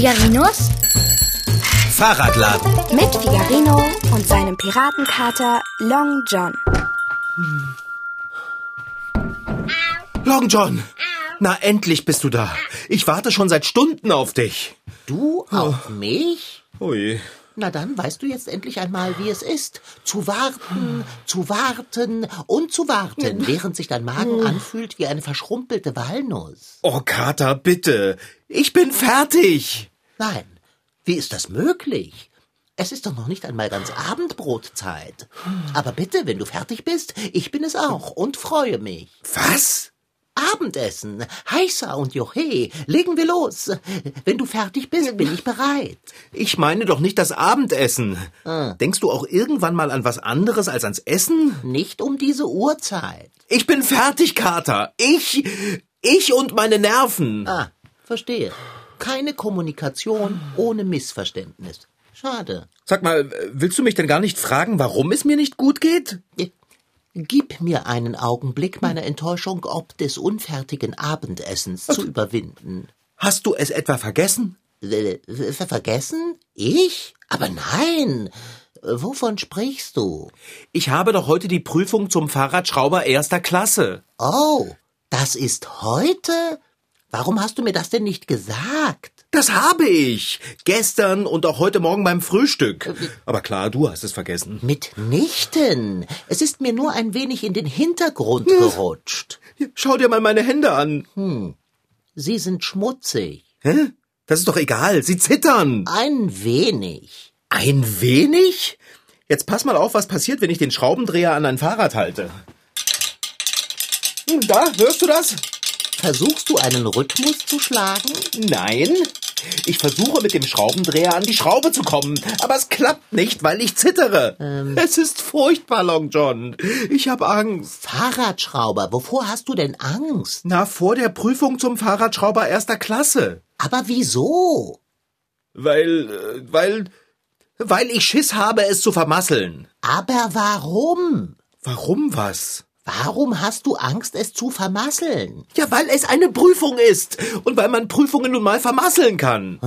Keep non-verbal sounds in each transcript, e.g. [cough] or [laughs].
Figarinos Fahrradladen. mit Figarino und seinem Piratenkater Long John. Long John. Na, endlich bist du da. Ich warte schon seit Stunden auf dich. Du auf mich? Ui. Na dann weißt du jetzt endlich einmal, wie es ist. Zu warten, zu warten und zu warten, [laughs] während sich dein Magen anfühlt wie eine verschrumpelte Walnuss. Oh, Kater, bitte. Ich bin fertig. Nein, wie ist das möglich? Es ist doch noch nicht einmal ganz Abendbrotzeit. Aber bitte, wenn du fertig bist, ich bin es auch und freue mich. Was? Abendessen, Heißer und Johe, legen wir los. Wenn du fertig bist, bin ich bereit. Ich meine doch nicht das Abendessen. Denkst du auch irgendwann mal an was anderes als ans Essen? Nicht um diese Uhrzeit. Ich bin fertig, Kater. Ich, ich und meine Nerven. Ah, verstehe. Keine Kommunikation ohne Missverständnis. Schade. Sag mal, willst du mich denn gar nicht fragen, warum es mir nicht gut geht? Gib mir einen Augenblick meiner Enttäuschung ob des unfertigen Abendessens zu überwinden. Hast du es etwa vergessen? Ver- Vergessen? Ich? Aber nein. Wovon sprichst du? Ich habe doch heute die Prüfung zum Fahrradschrauber erster Klasse. Oh, das ist heute? Warum hast du mir das denn nicht gesagt? Das habe ich. Gestern und auch heute Morgen beim Frühstück. Aber klar, du hast es vergessen. Mitnichten. Es ist mir nur ein wenig in den Hintergrund gerutscht. Schau dir mal meine Hände an. Sie sind schmutzig. Hä? Das ist doch egal. Sie zittern. Ein wenig. Ein wenig? Jetzt pass mal auf, was passiert, wenn ich den Schraubendreher an ein Fahrrad halte. Hm, Da, hörst du das? Versuchst du einen Rhythmus zu schlagen? Nein. Ich versuche mit dem Schraubendreher an die Schraube zu kommen, aber es klappt nicht, weil ich zittere. Es ist furchtbar, Long John. Ich habe Angst. Fahrradschrauber, wovor hast du denn Angst? Na, vor der Prüfung zum Fahrradschrauber erster Klasse. Aber wieso? Weil, äh, weil, weil ich Schiss habe, es zu vermasseln. Aber warum? Warum was? Warum hast du Angst, es zu vermasseln? Ja, weil es eine Prüfung ist und weil man Prüfungen nun mal vermasseln kann.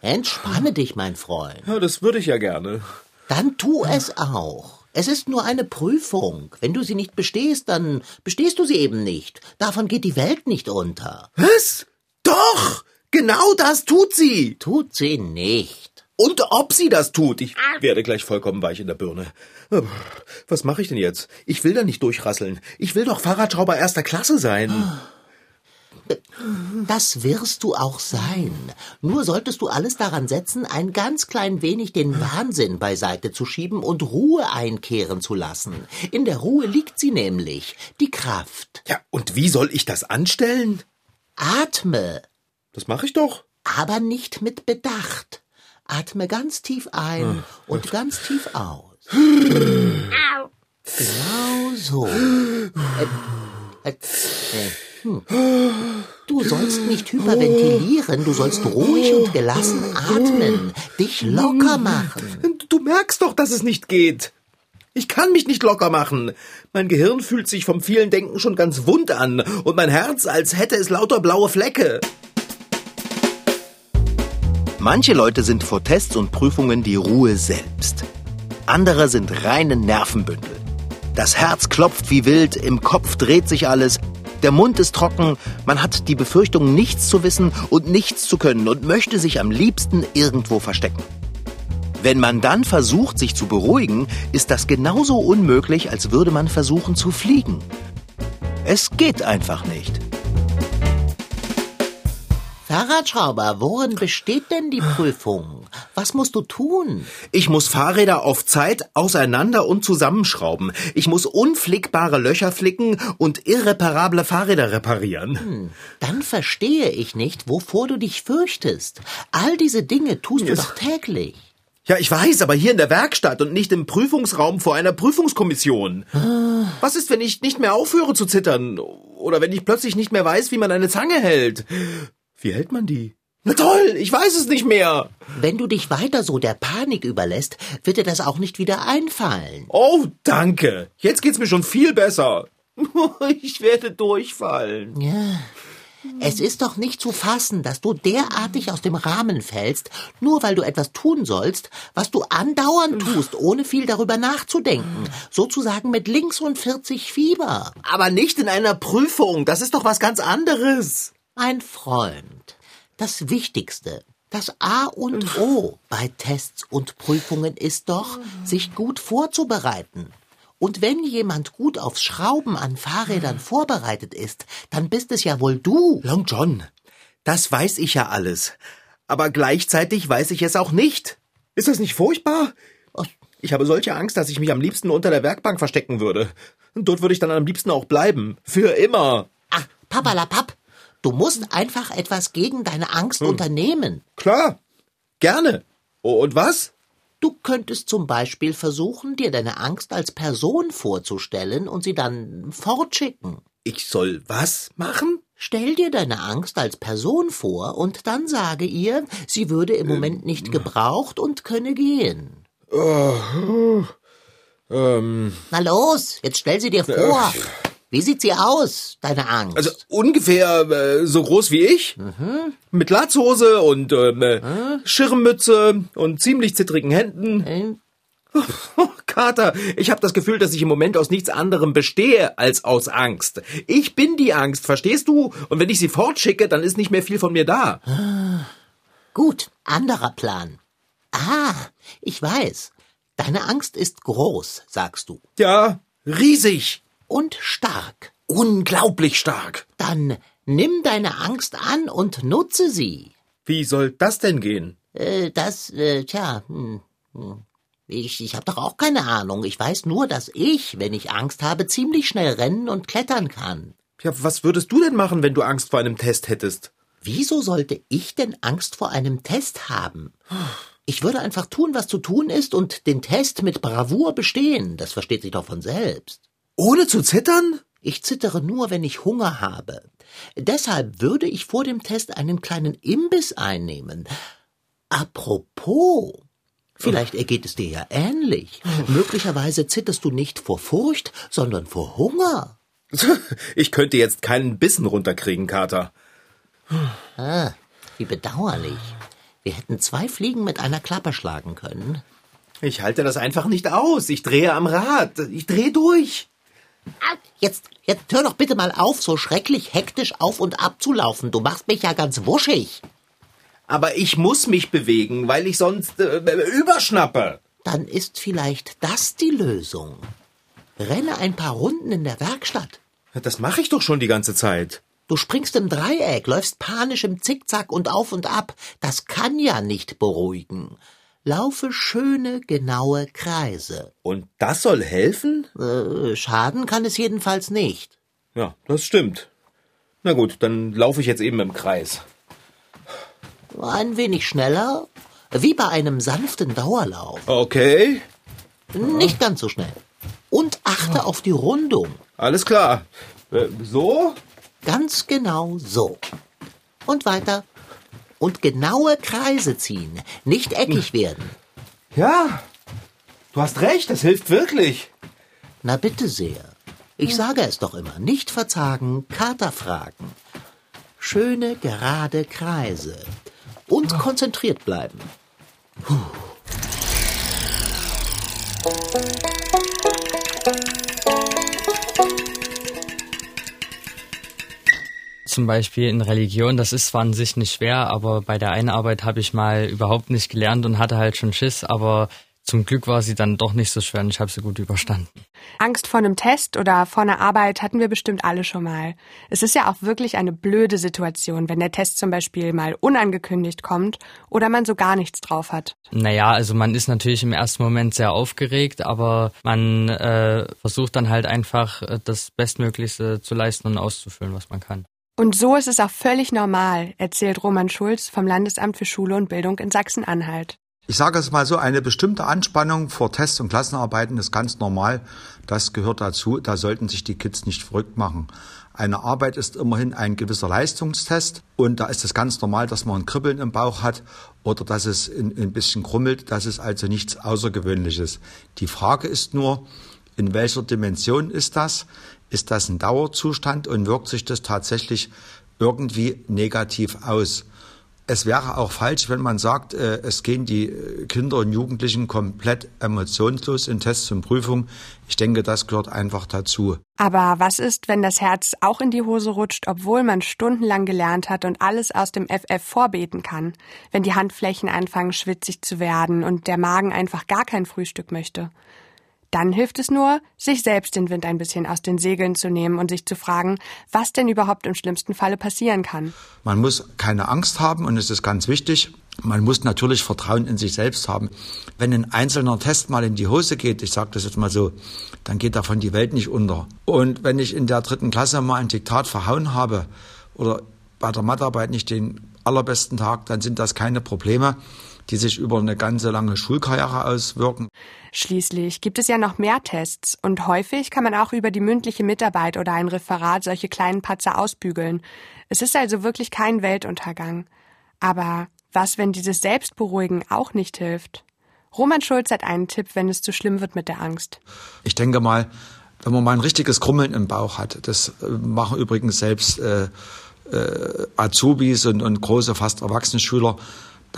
Entspanne dich, mein Freund. Ja, das würde ich ja gerne. Dann tu es auch. Es ist nur eine Prüfung. Wenn du sie nicht bestehst, dann bestehst du sie eben nicht. Davon geht die Welt nicht unter. Was? Doch! Genau das tut sie! Tut sie nicht. Und ob sie das tut, ich werde gleich vollkommen weich in der Birne. Was mache ich denn jetzt? Ich will da nicht durchrasseln. Ich will doch Fahrradschrauber erster Klasse sein. Das wirst du auch sein. Nur solltest du alles daran setzen, ein ganz klein wenig den Wahnsinn beiseite zu schieben und Ruhe einkehren zu lassen. In der Ruhe liegt sie nämlich, die Kraft. Ja, und wie soll ich das anstellen? Atme, Das mache ich doch. aber nicht mit Bedacht. Atme ganz tief ein und ganz tief aus. [gasps] Genau so. Äh, äh, hm. Du sollst nicht hyperventilieren, du sollst ruhig und gelassen atmen, dich locker machen. Du merkst doch, dass es nicht geht. Ich kann mich nicht locker machen. Mein Gehirn fühlt sich vom vielen Denken schon ganz wund an und mein Herz, als hätte es lauter blaue Flecke. Manche Leute sind vor Tests und Prüfungen die Ruhe selbst. Andere sind reine Nervenbündel. Das Herz klopft wie wild, im Kopf dreht sich alles, der Mund ist trocken, man hat die Befürchtung, nichts zu wissen und nichts zu können und möchte sich am liebsten irgendwo verstecken. Wenn man dann versucht, sich zu beruhigen, ist das genauso unmöglich, als würde man versuchen zu fliegen. Es geht einfach nicht. Fahrradschrauber, worin besteht denn die Prüfung? Was musst du tun? Ich muss Fahrräder auf Zeit auseinander und zusammenschrauben. Ich muss unflickbare Löcher flicken und irreparable Fahrräder reparieren. Dann verstehe ich nicht, wovor du dich fürchtest. All diese Dinge tust du doch täglich. Ja, ich weiß, aber hier in der Werkstatt und nicht im Prüfungsraum vor einer Prüfungskommission. Was ist, wenn ich nicht mehr aufhöre zu zittern? Oder wenn ich plötzlich nicht mehr weiß, wie man eine Zange hält? Wie hält man die? Na toll, ich weiß es nicht mehr. Wenn du dich weiter so der Panik überlässt, wird dir das auch nicht wieder einfallen. Oh, danke. Jetzt geht's mir schon viel besser. [laughs] Ich werde durchfallen. Ja. Es ist doch nicht zu fassen, dass du derartig aus dem Rahmen fällst, nur weil du etwas tun sollst, was du andauernd tust, ohne viel darüber nachzudenken. Sozusagen mit links und 40 Fieber. Aber nicht in einer Prüfung. Das ist doch was ganz anderes. Mein Freund, das Wichtigste, das A und O bei Tests und Prüfungen ist doch, sich gut vorzubereiten. Und wenn jemand gut aufs Schrauben an Fahrrädern vorbereitet ist, dann bist es ja wohl du. Long John, das weiß ich ja alles. Aber gleichzeitig weiß ich es auch nicht. Ist das nicht furchtbar? Ich habe solche Angst, dass ich mich am liebsten unter der Werkbank verstecken würde. Und dort würde ich dann am liebsten auch bleiben. Für immer. Ach, Papalapap, du musst einfach etwas gegen deine Angst unternehmen. Klar. Gerne. Und was? Du könntest zum Beispiel versuchen, dir deine Angst als Person vorzustellen und sie dann fortschicken. Ich soll was machen? Stell dir deine Angst als Person vor und dann sage ihr, sie würde im Moment nicht gebraucht und könne gehen. Ähm, Na los, jetzt stell sie dir vor. Wie sieht sie aus, deine Angst? also ungefähr äh, so groß wie ich. Mit Latzhose und ähm, äh, Schirmmütze und ziemlich zittrigen Händen. Äh, Oh, [laughs] Kater, ich habe das Gefühl, dass ich im Moment aus nichts anderem bestehe als aus Angst. Ich bin die Angst, verstehst du? Und wenn ich sie fortschicke, dann ist nicht mehr viel von mir da. Gut, anderer Plan. Ah, ich weiß. Deine Angst ist groß, sagst du. Ja, riesig. Und stark. Unglaublich stark. Dann nimm deine Angst an und nutze sie. Wie soll das denn gehen? Äh, das, äh, tja, hm, hm. ich, ich habe doch auch keine Ahnung. Ich weiß nur, dass ich, wenn ich Angst habe, ziemlich schnell rennen und klettern kann. Ja, was würdest du denn machen, wenn du Angst vor einem Test hättest? Wieso sollte ich denn Angst vor einem Test haben? Ich würde einfach tun, was zu tun ist und den Test mit Bravour bestehen. Das versteht sich doch von selbst. Ohne zu zittern? Ich zittere nur, wenn ich Hunger habe. Deshalb würde ich vor dem Test einen kleinen Imbiss einnehmen. Apropos, vielleicht ergeht es dir ja ähnlich. Möglicherweise zitterst du nicht vor Furcht, sondern vor Hunger. [laughs] Ich könnte jetzt keinen Bissen runterkriegen, Kater. Ah, wie bedauerlich. Wir hätten zwei Fliegen mit einer Klappe schlagen können. Ich halte das einfach nicht aus. Ich drehe am Rad. Ich drehe durch. Jetzt, jetzt hör doch bitte mal auf, so schrecklich hektisch auf und ab zu laufen. Du machst mich ja ganz wuschig. Aber ich muss mich bewegen, weil ich sonst äh, überschnappe. Dann ist vielleicht das die Lösung. Renne ein paar Runden in der Werkstatt. Das mache ich doch schon die ganze Zeit. Du springst im Dreieck, läufst panisch im Zickzack und auf und ab. Das kann ja nicht beruhigen. Laufe schöne, genaue Kreise. Und das soll helfen? Äh, schaden kann es jedenfalls nicht. Ja, das stimmt. Na gut, dann laufe ich jetzt eben im Kreis. Ein wenig schneller, wie bei einem sanften Dauerlauf. Okay, Nicht ganz so schnell. Und achte auf die Rundung. alles klar. Äh, so? Ganz genau so. Und weiter. Und genaue Kreise ziehen, nicht eckig werden. Ja, du hast recht, das hilft wirklich. Na bitte sehr. Ich sage es doch immer, nicht verzagen, Kater fragen. Schöne, gerade Kreise. Und konzentriert bleiben. Zum Beispiel in Religion, das ist zwar an sich nicht schwer, aber bei der einen Arbeit habe ich mal überhaupt nicht gelernt und hatte halt schon Schiss, aber zum Glück war sie dann doch nicht so schwer und ich habe sie gut überstanden. Angst vor einem Test oder vor einer Arbeit hatten wir bestimmt alle schon mal. Es ist ja auch wirklich eine blöde Situation, wenn der Test zum Beispiel mal unangekündigt kommt oder man so gar nichts drauf hat. Naja, also man ist natürlich im ersten Moment sehr aufgeregt, aber man äh, versucht dann halt einfach äh, das Bestmöglichste zu leisten und auszufüllen, was man kann. Und so ist es auch völlig normal, erzählt Roman Schulz vom Landesamt für Schule und Bildung in Sachsen-Anhalt. Ich sage es mal so, eine bestimmte Anspannung vor Tests und Klassenarbeiten ist ganz normal. Das gehört dazu. Da sollten sich die Kids nicht verrückt machen. Eine Arbeit ist immerhin ein gewisser Leistungstest und da ist es ganz normal, dass man ein Kribbeln im Bauch hat oder dass es ein, bisschen krummelt. Das ist also nichts Außergewöhnliches. Die Frage ist nur, in welcher Dimension ist das? Ist das ein Dauerzustand und wirkt sich das tatsächlich irgendwie negativ aus. Es wäre auch falsch, wenn man sagt, äh, es gehen die Kinder und Jugendlichen komplett emotionslos in Tests und Prüfungen. Ich denke, das gehört einfach dazu. Aber was ist, wenn das Herz auch in die Hose rutscht, obwohl man stundenlang gelernt hat und alles aus dem FF vorbeten kann? Wenn die Handflächen anfangen schwitzig zu werden und der Magen einfach gar kein Frühstück möchte? Dann hilft es nur, sich selbst den Wind ein bisschen aus den Segeln zu nehmen und sich zu fragen, was denn überhaupt im schlimmsten Falle passieren kann. Man muss keine Angst haben und es ist ganz wichtig, man muss natürlich Vertrauen in sich selbst haben. Wenn ein einzelner Test mal in die Hose geht, ich sage das jetzt mal so, dann geht davon die Welt nicht unter. Und wenn ich in der dritten Klasse mal ein Diktat verhauen habe oder bei der Mathearbeit nicht den allerbesten Tag, dann sind das keine Probleme die sich über eine ganze lange Schulkarriere auswirken. Schließlich gibt es ja noch mehr Tests und häufig kann man auch über die mündliche Mitarbeit oder ein Referat solche kleinen Patzer ausbügeln. Es ist also wirklich kein Weltuntergang. Aber was, wenn dieses Selbstberuhigen auch nicht hilft? Roman Schulz hat einen Tipp, wenn es zu schlimm wird mit der Angst. Ich denke mal, wenn man mal ein richtiges Krummeln im Bauch hat, das äh, machen übrigens selbst äh, äh, Azubis und, und große, fast erwachsene Schüler,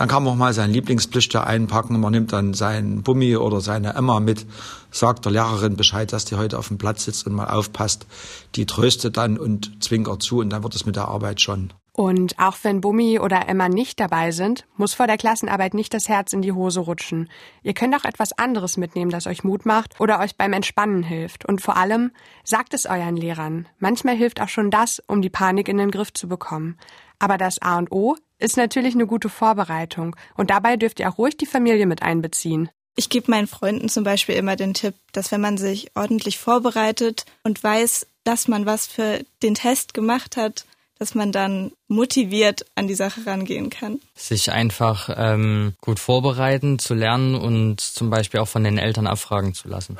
dann kann man auch mal seinen Lieblingsplüschtier einpacken. Man nimmt dann seinen Bummi oder seine Emma mit, sagt der Lehrerin Bescheid, dass die heute auf dem Platz sitzt und mal aufpasst. Die tröstet dann und zwinkert zu und dann wird es mit der Arbeit schon. Und auch wenn Bummi oder Emma nicht dabei sind, muss vor der Klassenarbeit nicht das Herz in die Hose rutschen. Ihr könnt auch etwas anderes mitnehmen, das euch Mut macht oder euch beim Entspannen hilft. Und vor allem, sagt es euren Lehrern. Manchmal hilft auch schon das, um die Panik in den Griff zu bekommen. Aber das A und O ist natürlich eine gute Vorbereitung. Und dabei dürft ihr auch ruhig die Familie mit einbeziehen. Ich gebe meinen Freunden zum Beispiel immer den Tipp, dass wenn man sich ordentlich vorbereitet und weiß, dass man was für den Test gemacht hat, dass man dann motiviert an die Sache rangehen kann. Sich einfach ähm, gut vorbereiten, zu lernen und zum Beispiel auch von den Eltern abfragen zu lassen.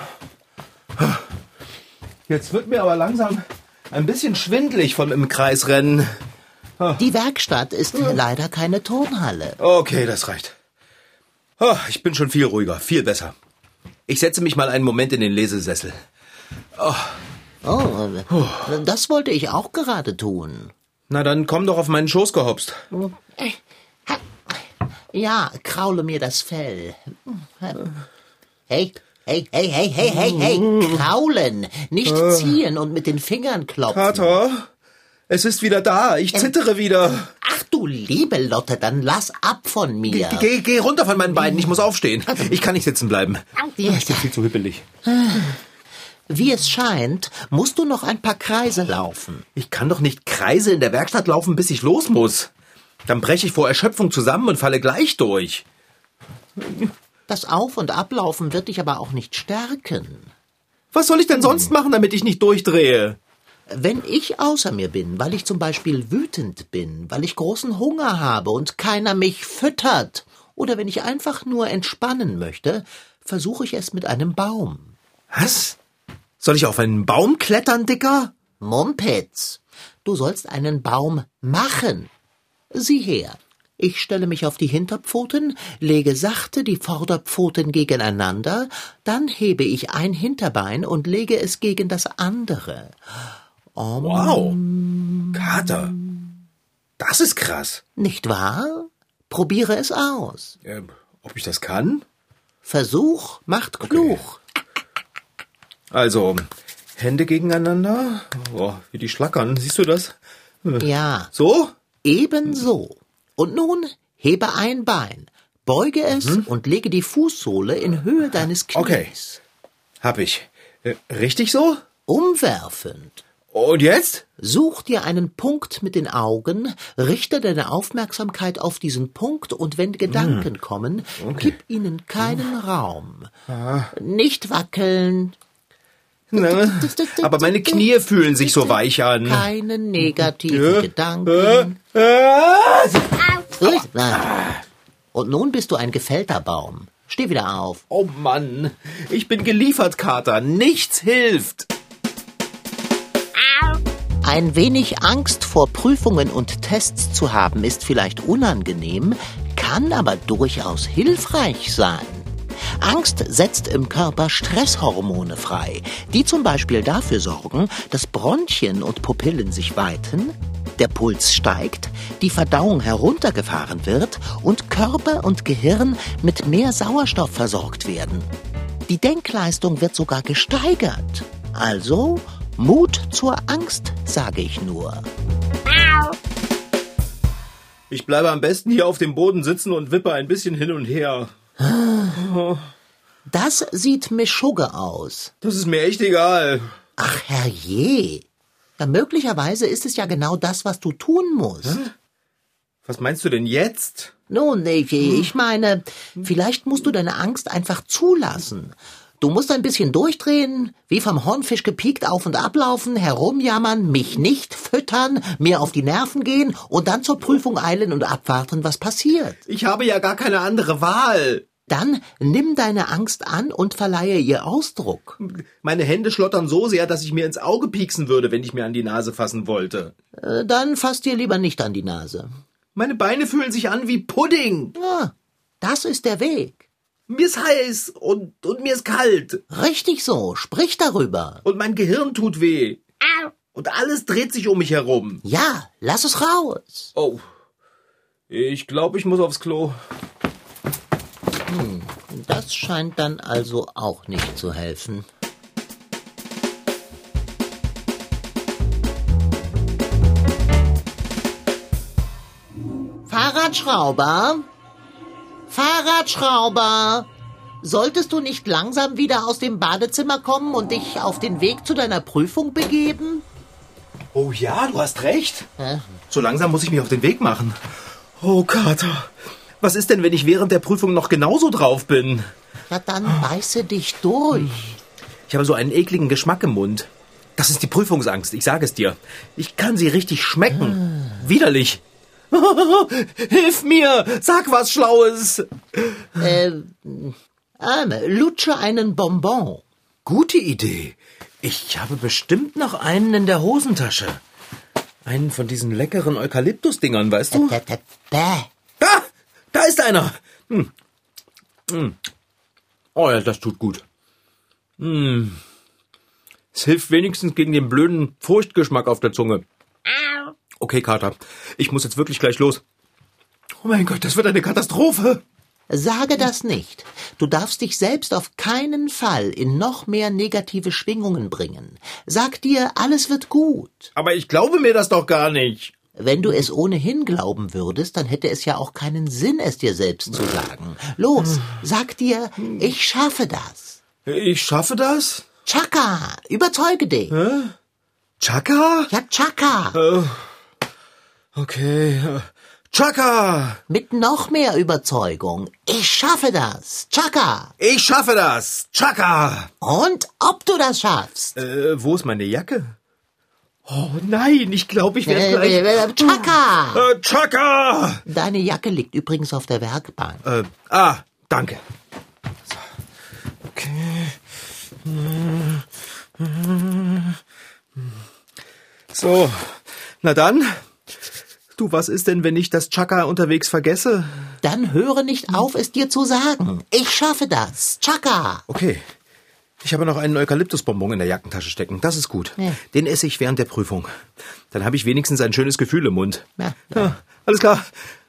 Jetzt wird mir aber langsam ein bisschen schwindlig vom im Kreis rennen. Die Werkstatt ist leider keine Turnhalle. Okay, das reicht. Oh, ich bin schon viel ruhiger, viel besser. Ich setze mich mal einen Moment in den Lesesessel. Oh. Oh, das wollte ich auch gerade tun. Na, dann komm doch auf meinen Schoß gehopst. Ja, kraule mir das Fell. Hey, hey, hey, hey, hey, hey, hey, kraulen, nicht ziehen und mit den Fingern klopfen. Kater, es ist wieder da. Ich zittere wieder. Ach du liebe Lotte, dann lass ab von mir. Geh, geh runter von meinen Beinen. Ich muss aufstehen. Ich kann nicht sitzen bleiben. Ich bin viel zu hüppelig. Wie es scheint, musst du noch ein paar Kreise laufen. Ich kann doch nicht Kreise in der Werkstatt laufen, bis ich los muss. Dann breche ich vor Erschöpfung zusammen und falle gleich durch. Das Auf- und Ablaufen wird dich aber auch nicht stärken. Was soll ich denn sonst machen, damit ich nicht durchdrehe? Wenn ich außer mir bin, weil ich zum Beispiel wütend bin, weil ich großen Hunger habe und keiner mich füttert, oder wenn ich einfach nur entspannen möchte, versuche ich es mit einem Baum. Was? Soll ich auf einen Baum klettern, Dicker? Mumpitz, du sollst einen Baum machen. Sieh her. Ich stelle mich auf die Hinterpfoten, lege sachte die Vorderpfoten gegeneinander, dann hebe ich ein Hinterbein und lege es gegen das andere. Um, wow. Kater. Das ist krass. Nicht wahr? Probiere es aus. Äh, ob ich das kann? Versuch macht klug. Okay. Also, Hände gegeneinander. Oh, wie die schlackern. Siehst du das? Ja. So? Ebenso. Und nun hebe ein Bein, beuge es mhm. und lege die Fußsohle in Höhe deines Knies. Okay. Hab ich. Äh, richtig so? Umwerfend. Und jetzt? Such dir einen Punkt mit den Augen, richte deine Aufmerksamkeit auf diesen Punkt und wenn Gedanken hm. kommen, okay. gib ihnen keinen Raum. Ah. Nicht wackeln. Na, aber meine Knie fühlen sich so weich an. Keine negativen ja. Gedanken. Ah. Und nun bist du ein gefällter Baum. Steh wieder auf. Oh Mann, ich bin geliefert, Kater. Nichts hilft. Ein wenig Angst vor Prüfungen und Tests zu haben ist vielleicht unangenehm, kann aber durchaus hilfreich sein. Angst setzt im Körper Stresshormone frei, die zum Beispiel dafür sorgen, dass Bronchien und Pupillen sich weiten, Der Puls steigt, die Verdauung heruntergefahren wird und Körper und Gehirn mit mehr Sauerstoff versorgt werden. Die Denkleistung wird sogar gesteigert. Also Mut zur Angst, sage ich nur. Ich bleibe am besten hier auf dem Boden sitzen und wippe ein bisschen hin und her. Das sieht Mischugge aus. Das ist mir echt egal. Ach herrje. Ja, möglicherweise ist es ja genau das, was du tun musst. Was meinst du denn jetzt? Nun, ich, ich meine, vielleicht musst du deine Angst einfach zulassen. Du musst ein bisschen durchdrehen, wie vom Hornfisch gepiekt auf und ablaufen, herumjammern, mich nicht füttern, mir auf die Nerven gehen und dann zur Prüfung eilen und abwarten, was passiert. Ich habe ja gar keine andere Wahl. Dann nimm deine Angst an und verleihe ihr Ausdruck. Meine Hände schlottern so sehr, dass ich mir ins Auge pieksen würde, wenn ich mir an die Nase fassen wollte. Äh, Dann fass dir lieber nicht an die Nase. Meine Beine fühlen sich an wie Pudding. Ja, das ist der Weg. Mir ist heiß und, und mir ist kalt. Richtig so, sprich darüber. Und mein Gehirn tut weh. Und alles dreht sich um mich herum. Ja, lass es raus. Oh. Ich glaube, ich muss aufs Klo. Das scheint dann also auch nicht zu helfen. Fahrradschrauber? Fahrradschrauber! Solltest du nicht langsam wieder aus dem Badezimmer kommen und dich auf den Weg zu deiner Prüfung begeben? Oh ja, du hast recht. So langsam muss ich mich auf den Weg machen. Oh, Kater. Was ist denn, wenn ich während der Prüfung noch genauso drauf bin? Ja, dann beiße dich durch. Ich habe so einen ekligen Geschmack im Mund. Das ist die Prüfungsangst, ich sage es dir. Ich kann sie richtig schmecken. Widerlich. [laughs] Hilf mir! Sag was Schlaues! Äh, Arme, lutsche einen Bonbon. Gute Idee. Ich habe bestimmt noch einen in der Hosentasche. Einen von diesen leckeren Eukalyptus-Dingern, weißt du? Bäh, bäh, bäh. Da! Da ist einer! Hm. Hm. Oh ja, das tut gut. Hm. Es hilft wenigstens gegen den blöden Furchtgeschmack auf der Zunge. Okay, Kater. Ich muss jetzt wirklich gleich los. Oh mein Gott, das wird eine Katastrophe. Sage das nicht. Du darfst dich selbst auf keinen Fall in noch mehr negative Schwingungen bringen. Sag dir, alles wird gut. Aber ich glaube mir das doch gar nicht. Wenn du es ohnehin glauben würdest, dann hätte es ja auch keinen Sinn, es dir selbst zu sagen. Los, sag dir, ich schaffe das. Ich schaffe das? Chaka, überzeuge dich. Chaka? Ja, Chaka. Okay. äh, Chaka! Mit noch mehr Überzeugung. Ich schaffe das. Chaka. Ich schaffe das! Chaka! Und ob du das schaffst. Äh, wo ist meine Jacke? Oh nein, ich glaube, ich werde Äh, gleich... äh, äh, Chaka. Äh, Chaka! Deine Jacke liegt übrigens auf der Werkbank. Äh, ah, danke. So. Okay. So, na dann. Du, was ist denn, wenn ich das Chaka unterwegs vergesse? Dann höre nicht auf, es dir zu sagen. Ich schaffe das. Chaka. Okay. Ich habe noch einen Eukalyptusbonbon in der Jackentasche stecken. Das ist gut. Ja. Den esse ich während der Prüfung. Dann habe ich wenigstens ein schönes Gefühl im Mund. Ja, Ja, alles klar.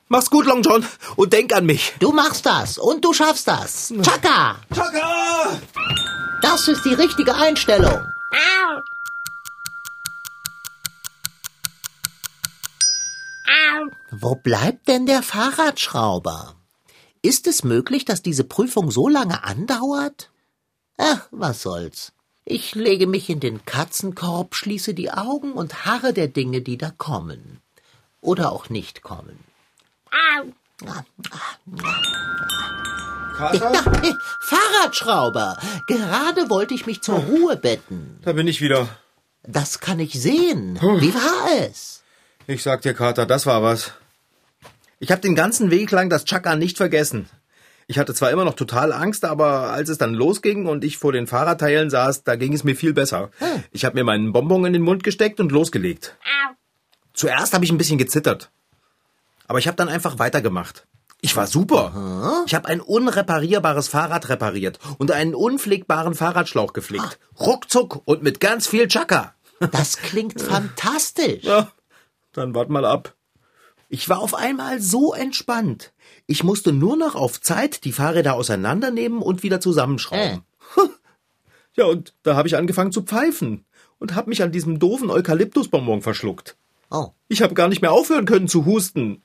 Mach's gut, Long John. Und denk an mich. Du machst das und du schaffst das. Chaka. Chaka! Das ist die richtige Einstellung. Wo bleibt denn der Fahrradschrauber? Ist es möglich, dass diese Prüfung so lange andauert? Ach, was soll's. Ich lege mich in den Katzenkorb, schließe die Augen und harre der Dinge, die da kommen. Oder auch nicht kommen. Kater? Ja, Fahrradschrauber! Gerade wollte ich mich zur Ruhe betten. Da bin ich wieder. Das kann ich sehen. Wie war es? Ich sag dir, Kater, das war was. Ich habe den ganzen Weg lang das Chaka nicht vergessen. Ich hatte zwar immer noch total Angst, aber als es dann losging und ich vor den Fahrradteilen saß, da ging es mir viel besser. Hm. Ich habe mir meinen Bonbon in den Mund gesteckt und losgelegt. Zuerst habe ich ein bisschen gezittert. Aber ich habe dann einfach weitergemacht. Ich war super. Ich habe ein unreparierbares Fahrrad repariert und einen unpflegbaren Fahrradschlauch geflickt. Ruckzuck und mit ganz viel Chaka. Das klingt [laughs] fantastisch. Ja, Dann wart mal ab. Ich war auf einmal so entspannt. Ich musste nur noch auf Zeit die Fahrräder auseinandernehmen und wieder zusammenschrauben. [laughs] Ja, und da habe ich angefangen zu pfeifen und habe mich an diesem doofen Eukalyptusbonbon verschluckt. Oh. Ich habe gar nicht mehr aufhören können zu husten.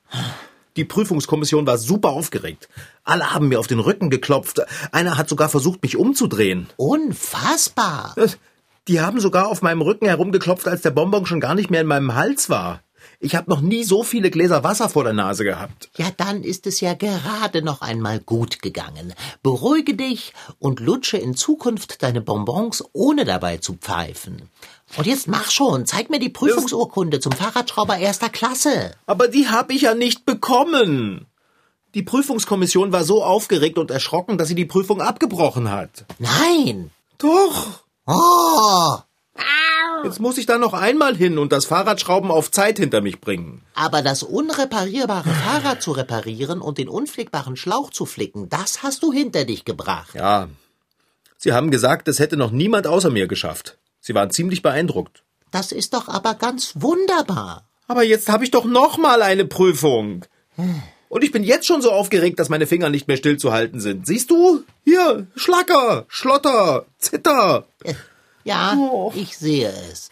Die Prüfungskommission war super aufgeregt. Alle haben mir auf den Rücken geklopft. Einer hat sogar versucht, mich umzudrehen. Unfassbar. Äh, Die haben sogar auf meinem Rücken herumgeklopft, als der Bonbon schon gar nicht mehr in meinem Hals war. Ich habe noch nie so viele Gläser Wasser vor der Nase gehabt. Ja, dann ist es ja gerade noch einmal gut gegangen. Beruhige dich und lutsche in Zukunft deine Bonbons, ohne dabei zu pfeifen. Und jetzt mach schon, zeig mir die Prüfungsurkunde zum Fahrradschrauber erster Klasse. Aber die habe ich ja nicht bekommen. Die Prüfungskommission war so aufgeregt und erschrocken, dass sie die Prüfung abgebrochen hat. Nein. Doch. Oh, Jetzt muss ich da noch einmal hin und das Fahrradschrauben auf Zeit hinter mich bringen. aber das unreparierbare Fahrrad zu reparieren und den unflickbaren Schlauch zu flicken, das hast du hinter dich gebracht. Ja. Sie haben gesagt, es hätte noch niemand außer mir geschafft. Sie waren ziemlich beeindruckt. Das ist doch aber ganz wunderbar. Aber jetzt habe ich doch noch mal eine Prüfung. Und ich bin jetzt schon so aufgeregt, dass meine Finger nicht mehr stillzuhalten sind. Siehst du? Hier, Schlacker, Schlotter, Zitter. Ja, Oh. ich sehe es.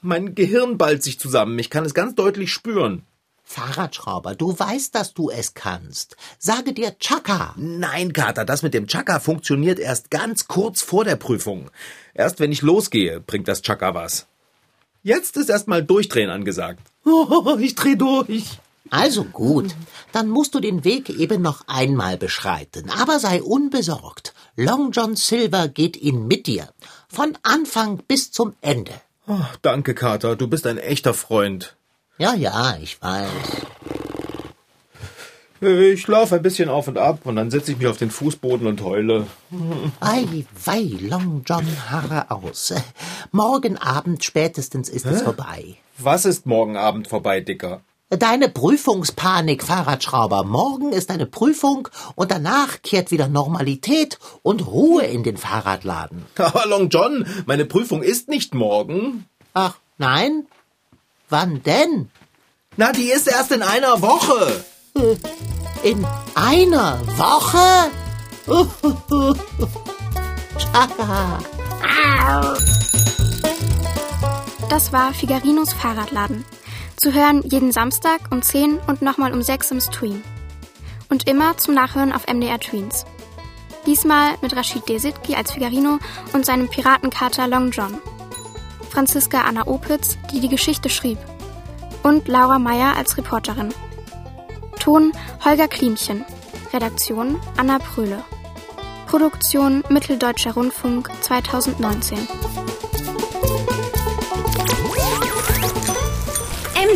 Mein Gehirn ballt sich zusammen. Ich kann es ganz deutlich spüren. Fahrradschrauber, du weißt, dass du es kannst. Sage dir Chaka. Nein, Kater, das mit dem Chaka funktioniert erst ganz kurz vor der Prüfung. Erst wenn ich losgehe, bringt das Chaka was. Jetzt ist erst mal Durchdrehen angesagt. Oh, [laughs] ich dreh durch. Also gut, dann musst du den Weg eben noch einmal beschreiten. Aber sei unbesorgt. Long John Silver geht ihn mit dir. Von Anfang bis zum Ende. Oh, danke, Kater, du bist ein echter Freund. Ja, ja, ich weiß. Ich laufe ein bisschen auf und ab und dann setze ich mich auf den Fußboden und heule. Ei, wei, Long John, harre aus. Morgen Abend spätestens ist es vorbei. Was ist morgen Abend vorbei, Dicker? Deine Prüfungspanik, Fahrradschrauber. Morgen ist eine Prüfung und danach kehrt wieder Normalität und Ruhe in den Fahrradladen. [laughs] Aber Long John, meine Prüfung ist nicht morgen. Ach, nein? Wann denn? Na, die ist erst in einer Woche. In einer Woche? [laughs] Chaka. Das war Figarinos Fahrradladen. Zu hören jeden Samstag um 10 und nochmal um 6 im Stream. Und immer zum Nachhören auf MDR Tweens. Diesmal mit Rashid Desitki als Figarino und seinem Piratenkater Long John. Franziska Anna Opitz, die die Geschichte schrieb. Und Laura Meyer als Reporterin. Ton Holger Klimchen. Redaktion Anna Pröhle. Produktion Mitteldeutscher Rundfunk 2019.